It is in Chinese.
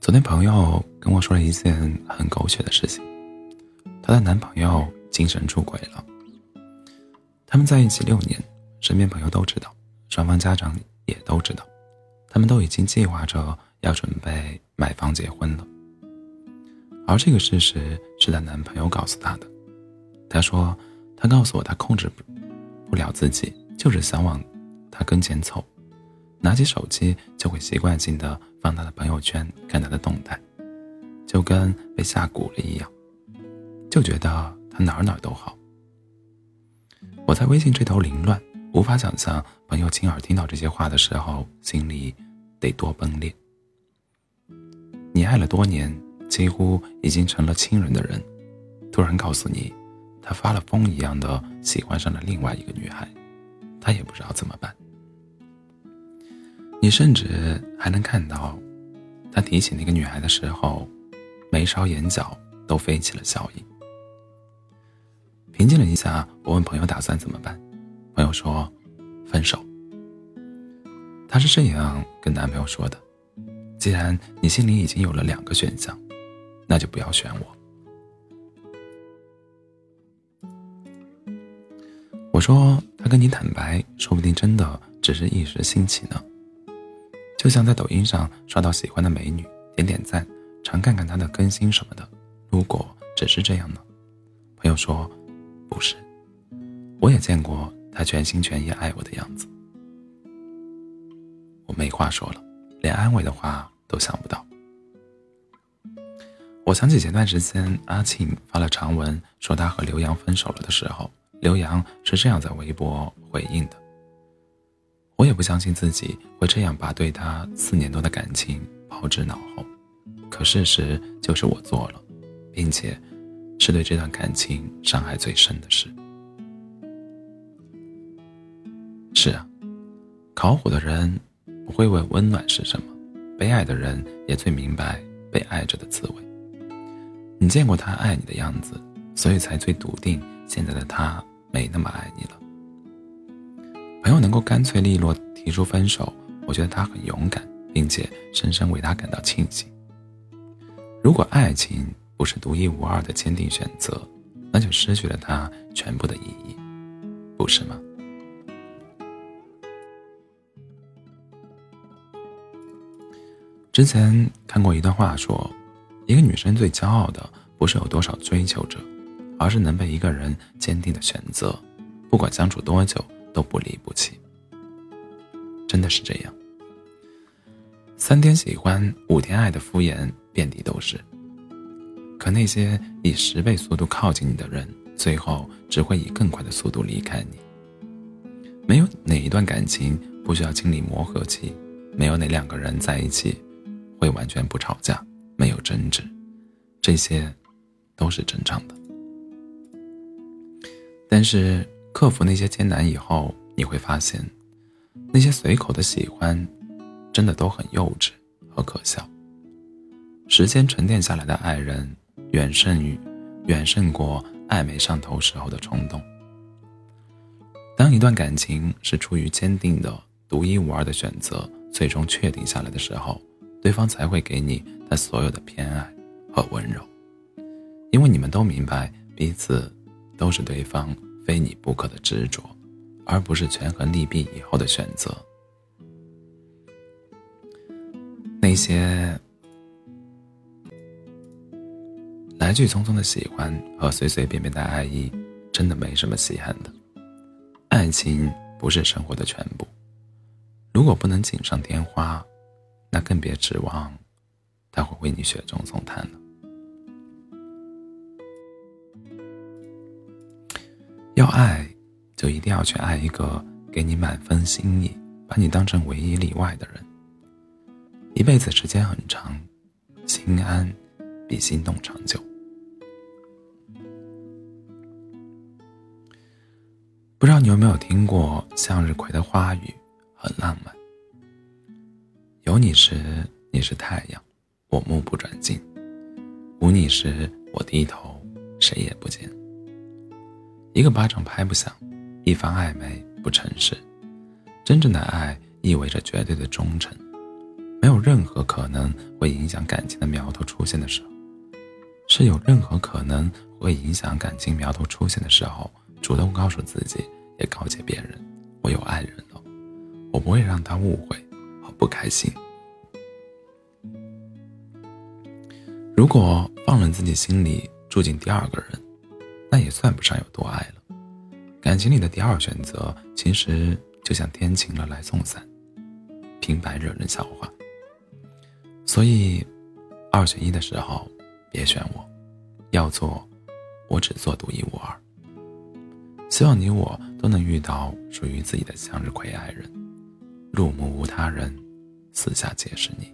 昨天朋友跟我说了一件很狗血的事情，她的男朋友精神出轨了。他们在一起六年，身边朋友都知道，双方家长也都知道，他们都已经计划着要准备买房结婚了。而这个事实是她男朋友告诉她的。她说：“他告诉我，他控制不不了自己，就是想往他跟前凑。”拿起手机就会习惯性的放他的朋友圈看他的动态，就跟被下蛊了一样，就觉得他哪哪都好。我在微信这头凌乱，无法想象朋友亲耳听到这些话的时候心里得多崩裂。你爱了多年，几乎已经成了亲人的人，突然告诉你，他发了疯一样的喜欢上了另外一个女孩，他也不知道怎么办。你甚至还能看到，他提起那个女孩的时候，眉梢眼角都飞起了笑意。平静了一下，我问朋友打算怎么办，朋友说，分手。她是这样跟男朋友说的：“既然你心里已经有了两个选项，那就不要选我。”我说：“他跟你坦白，说不定真的只是一时兴起呢。”就像在抖音上刷到喜欢的美女，点点赞，常看看她的更新什么的。如果只是这样呢？朋友说，不是。我也见过他全心全意爱我的样子。我没话说了，连安慰的话都想不到。我想起前段时间阿庆发了长文说他和刘洋分手了的时候，刘洋是这样在微博回应的。我也不相信自己会这样把对他四年多的感情抛之脑后，可事实就是我做了，并且是对这段感情伤害最深的事。是啊，烤火的人不会问温暖是什么，被爱的人也最明白被爱着的滋味。你见过他爱你的样子，所以才最笃定现在的他没那么爱你了。朋友能够干脆利落提出分手，我觉得他很勇敢，并且深深为他感到庆幸。如果爱情不是独一无二的坚定选择，那就失去了它全部的意义，不是吗？之前看过一段话，说，一个女生最骄傲的不是有多少追求者，而是能被一个人坚定的选择，不管相处多久。都不离不弃，真的是这样。三天喜欢，五天爱的敷衍遍地都是。可那些以十倍速度靠近你的人，最后只会以更快的速度离开你。没有哪一段感情不需要经历磨合期，没有哪两个人在一起会完全不吵架、没有争执，这些都是正常的。但是。克服那些艰难以后，你会发现，那些随口的喜欢，真的都很幼稚和可笑。时间沉淀下来的爱人，远胜于，远胜过暧昧上头时候的冲动。当一段感情是出于坚定的、独一无二的选择，最终确定下来的时候，对方才会给你他所有的偏爱和温柔，因为你们都明白彼此都是对方。非你不可的执着，而不是权衡利弊以后的选择。那些来去匆匆的喜欢和随随便便的爱意，真的没什么稀罕的。爱情不是生活的全部，如果不能锦上添花，那更别指望他会为你雪中送炭了。要爱，就一定要去爱一个给你满分心意、把你当成唯一例外的人。一辈子时间很长，心安比心动长久。不知道你有没有听过向日葵的花语，很浪漫。有你时，你是太阳，我目不转睛；无你时，我低头，谁也不见。一个巴掌拍不响，一番暧昧不诚实。真正的爱意味着绝对的忠诚。没有任何可能会影响感情的苗头出现的时候，是有任何可能会影响感情苗头出现的时候，主动告诉自己，也告诫别人，我有爱人了，我不会让他误会和不开心。如果放任自己心里住进第二个人，那也算不上有多爱了。感情里的第二选择，其实就像天晴了来送伞，平白惹人笑话。所以，二选一的时候，别选我，要做，我只做独一无二。希望你我都能遇到属于自己的向日葵爱人，入目无他人，四下皆是你。